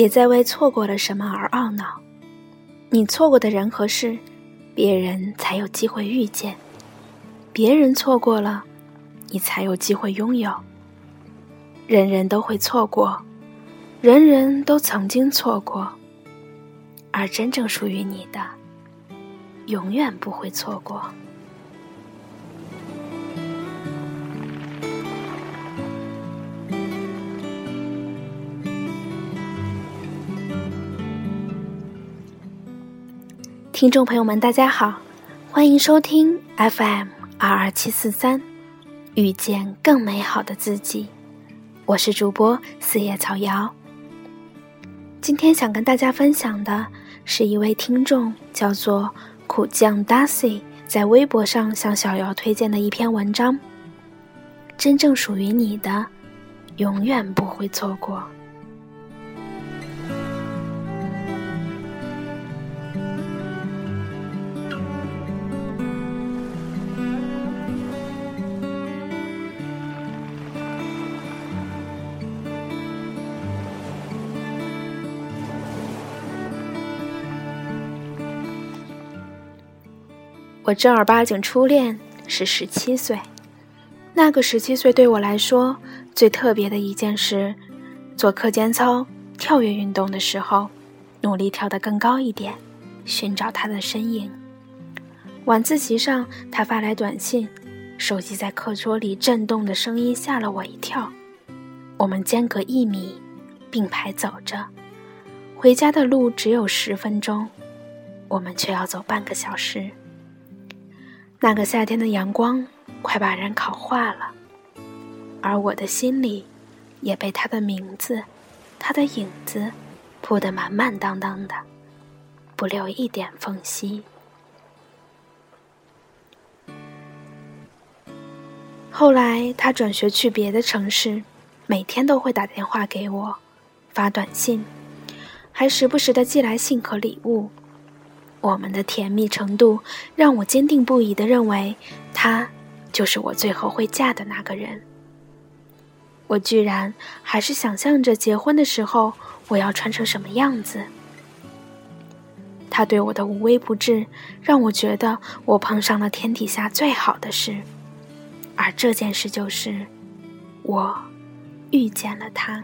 也在为错过了什么而懊恼。你错过的人和事，别人才有机会遇见；别人错过了，你才有机会拥有。人人都会错过，人人都曾经错过，而真正属于你的，永远不会错过。听众朋友们，大家好，欢迎收听 FM 二二七四三，遇见更美好的自己。我是主播四叶草瑶。今天想跟大家分享的是一位听众叫做苦酱 Darcy 在微博上向小瑶推荐的一篇文章。真正属于你的，永远不会错过。我正儿八经初恋是十七岁，那个十七岁对我来说最特别的一件事，做课间操、跳跃运动的时候，努力跳得更高一点，寻找他的身影。晚自习上，他发来短信，手机在课桌里震动的声音吓了我一跳。我们间隔一米，并排走着，回家的路只有十分钟，我们却要走半个小时。那个夏天的阳光快把人烤化了，而我的心里也被他的名字、他的影子铺得满满当当的，不留一点缝隙。后来他转学去别的城市，每天都会打电话给我，发短信，还时不时的寄来信和礼物。我们的甜蜜程度让我坚定不移的认为，他就是我最后会嫁的那个人。我居然还是想象着结婚的时候我要穿成什么样子。他对我的无微不至，让我觉得我碰上了天底下最好的事，而这件事就是，我遇见了他。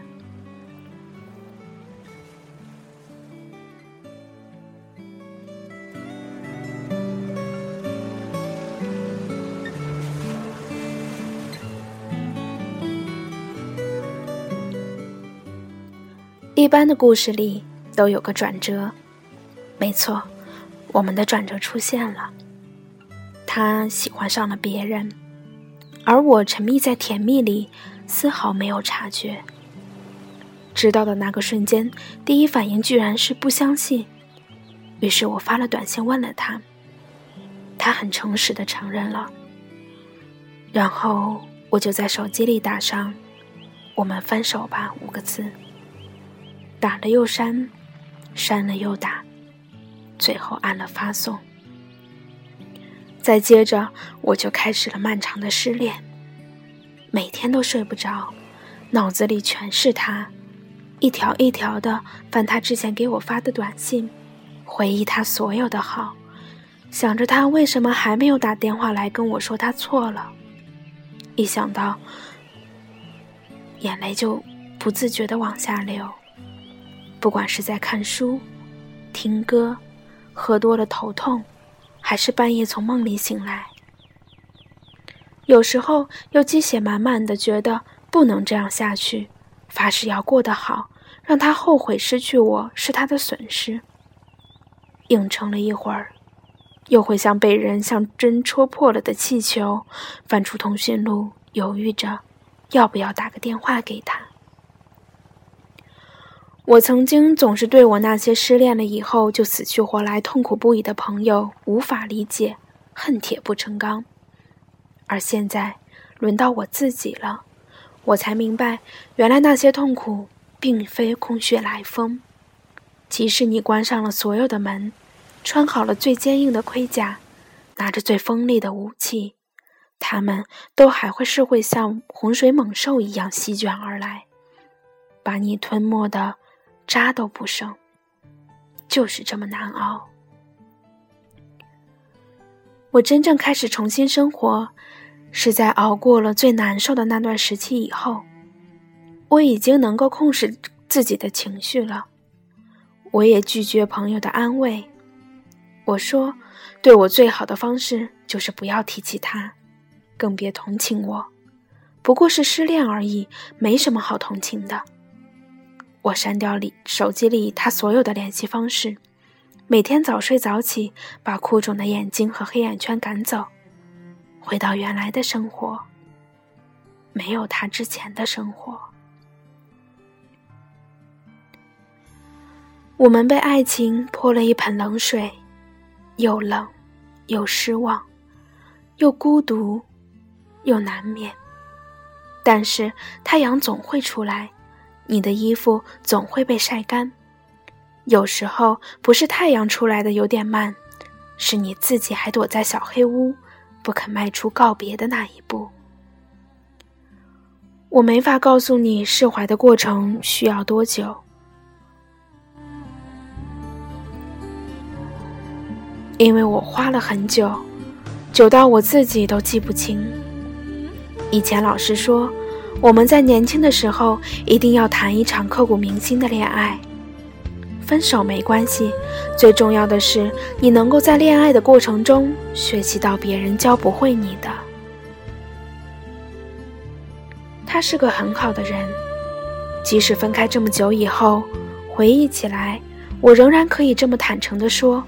一般的故事里都有个转折，没错，我们的转折出现了。他喜欢上了别人，而我沉迷在甜蜜里，丝毫没有察觉。知道的那个瞬间，第一反应居然是不相信。于是我发了短信问了他，他很诚实的承认了。然后我就在手机里打上“我们分手吧”五个字。打了又删，删了又打，最后按了发送。再接着，我就开始了漫长的失恋，每天都睡不着，脑子里全是他，一条一条的翻他之前给我发的短信，回忆他所有的好，想着他为什么还没有打电话来跟我说他错了，一想到，眼泪就不自觉的往下流。不管是在看书、听歌、喝多了头痛，还是半夜从梦里醒来，有时候又鸡血满满的觉得不能这样下去，发誓要过得好，让他后悔失去我是他的损失。硬撑了一会儿，又会像被人像针戳破了的气球，翻出通讯录，犹豫着要不要打个电话给他。我曾经总是对我那些失恋了以后就死去活来、痛苦不已的朋友无法理解，恨铁不成钢。而现在轮到我自己了，我才明白，原来那些痛苦并非空穴来风。即使你关上了所有的门，穿好了最坚硬的盔甲，拿着最锋利的武器，他们都还会是会像洪水猛兽一样席卷而来，把你吞没的。渣都不剩，就是这么难熬。我真正开始重新生活，是在熬过了最难受的那段时期以后。我已经能够控制自己的情绪了，我也拒绝朋友的安慰。我说，对我最好的方式就是不要提起他，更别同情我。不过是失恋而已，没什么好同情的。我删掉里手机里他所有的联系方式，每天早睡早起，把哭肿的眼睛和黑眼圈赶走，回到原来的生活，没有他之前的生活。我们被爱情泼了一盆冷水，又冷，又失望，又孤独，又难免。但是太阳总会出来，你的衣服总会被晒干。有时候不是太阳出来的有点慢，是你自己还躲在小黑屋，不肯迈出告别的那一步。我没法告诉你释怀的过程需要多久。因为我花了很久，久到我自己都记不清。以前老师说，我们在年轻的时候一定要谈一场刻骨铭心的恋爱。分手没关系，最重要的是你能够在恋爱的过程中学习到别人教不会你的。他是个很好的人，即使分开这么久以后，回忆起来，我仍然可以这么坦诚地说。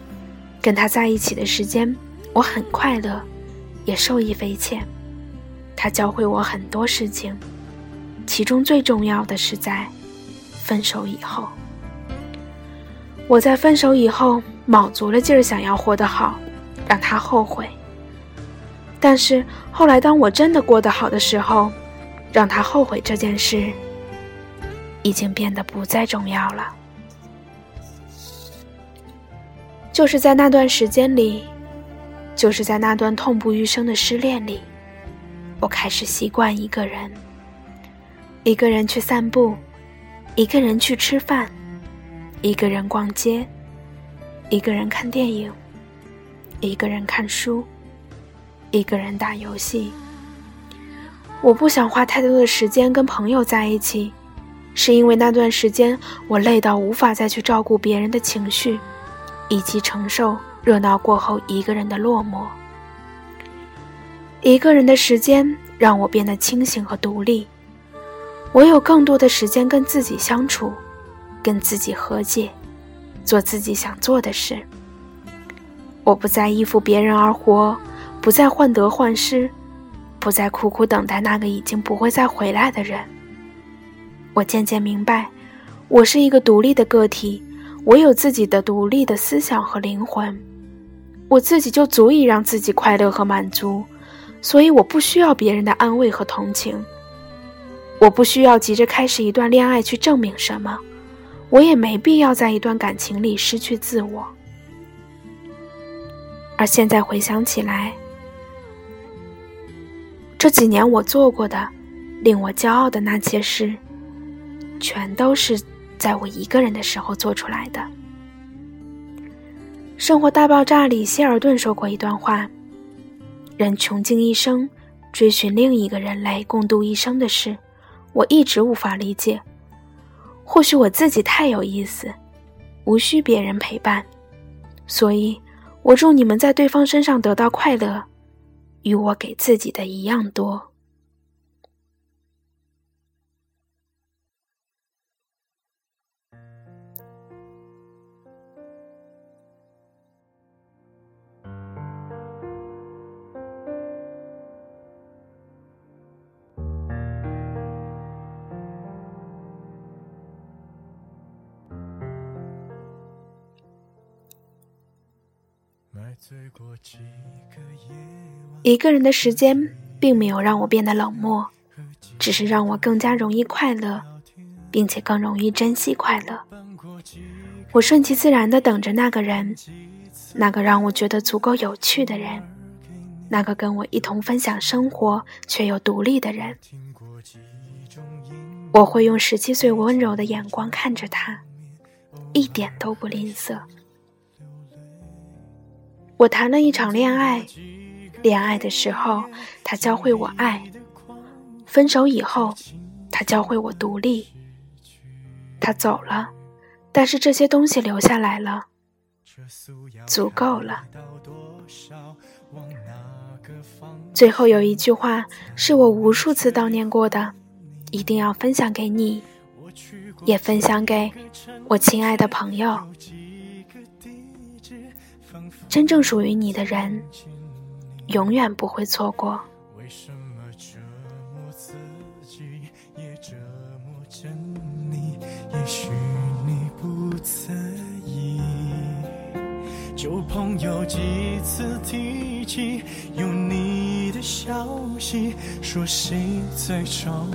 跟他在一起的时间，我很快乐，也受益匪浅。他教会我很多事情，其中最重要的是在分手以后。我在分手以后卯足了劲儿想要活得好，让他后悔。但是后来当我真的过得好的时候，让他后悔这件事已经变得不再重要了。就是在那段时间里，就是在那段痛不欲生的失恋里，我开始习惯一个人，一个人去散步，一个人去吃饭，一个人逛街，一个人看电影，一个人看书，一个人打游戏。我不想花太多的时间跟朋友在一起，是因为那段时间我累到无法再去照顾别人的情绪。以及承受热闹过后一个人的落寞。一个人的时间让我变得清醒和独立，我有更多的时间跟自己相处，跟自己和解，做自己想做的事。我不再依附别人而活，不再患得患失，不再苦苦等待那个已经不会再回来的人。我渐渐明白，我是一个独立的个体。我有自己的独立的思想和灵魂，我自己就足以让自己快乐和满足，所以我不需要别人的安慰和同情。我不需要急着开始一段恋爱去证明什么，我也没必要在一段感情里失去自我。而现在回想起来，这几年我做过的、令我骄傲的那些事，全都是。在我一个人的时候做出来的。《生活大爆炸》里，希尔顿说过一段话：“人穷尽一生追寻另一个人类共度一生的事，我一直无法理解。或许我自己太有意思，无需别人陪伴，所以我祝你们在对方身上得到快乐，与我给自己的一样多。”一个人的时间并没有让我变得冷漠，只是让我更加容易快乐，并且更容易珍惜快乐。我顺其自然的等着那个人，那个让我觉得足够有趣的人，那个跟我一同分享生活却又独立的人。我会用十七岁温柔的眼光看着他，一点都不吝啬。我谈了一场恋爱，恋爱的时候，他教会我爱；分手以后，他教会我独立。他走了，但是这些东西留下来了，足够了。最后有一句话是我无数次悼念过的，一定要分享给你，也分享给我亲爱的朋友。真正属于你的人，永远不会错过。也许你不在意，旧朋友几次提起有你的消息，说谁在照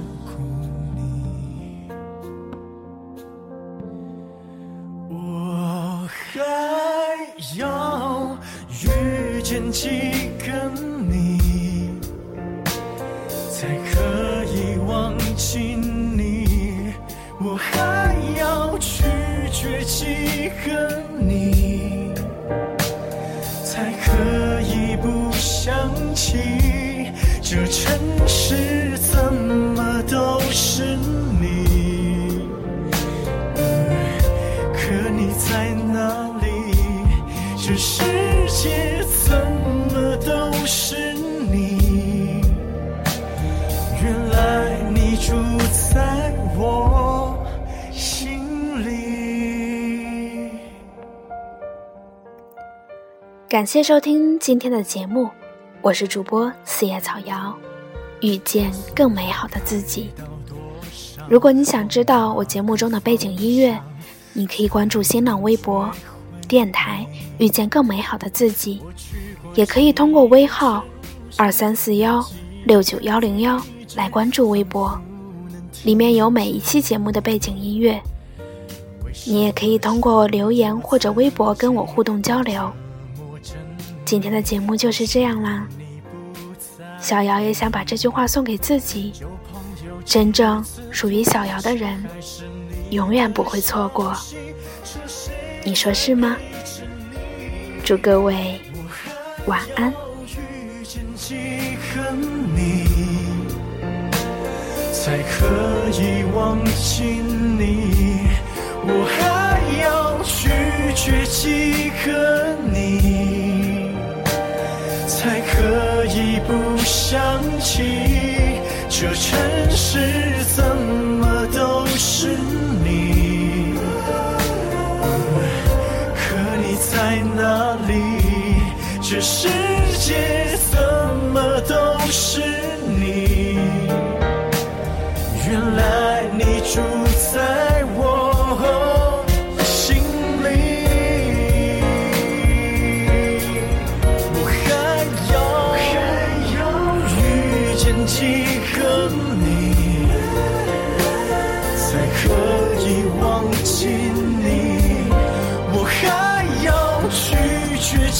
住在我心里。感谢收听今天的节目，我是主播四叶草瑶，遇见更美好的自己。如果你想知道我节目中的背景音乐，你可以关注新浪微博电台“遇见更美好的自己”，也可以通过微号二三四幺六九幺零幺来关注微博，里面有每一期节目的背景音乐。你也可以通过留言或者微博跟我互动交流。今天的节目就是这样啦。小瑶也想把这句话送给自己：真正属于小瑶的人，永远不会错过。你说是吗？祝各位晚安。才可以忘记你，我还要拒绝几个你。才可以不想起，这城市怎么都是你？可你在哪里？这世界怎么都是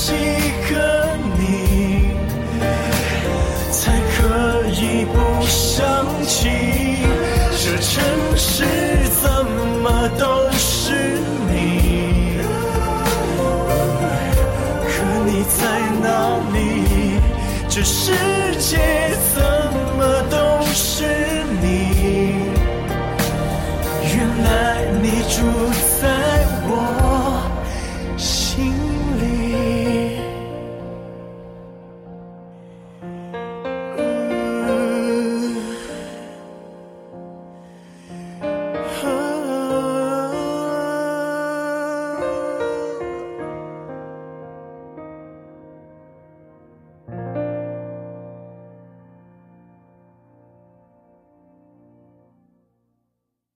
几个你才可以不想起，这城市怎么都是你。可你在哪里？这是。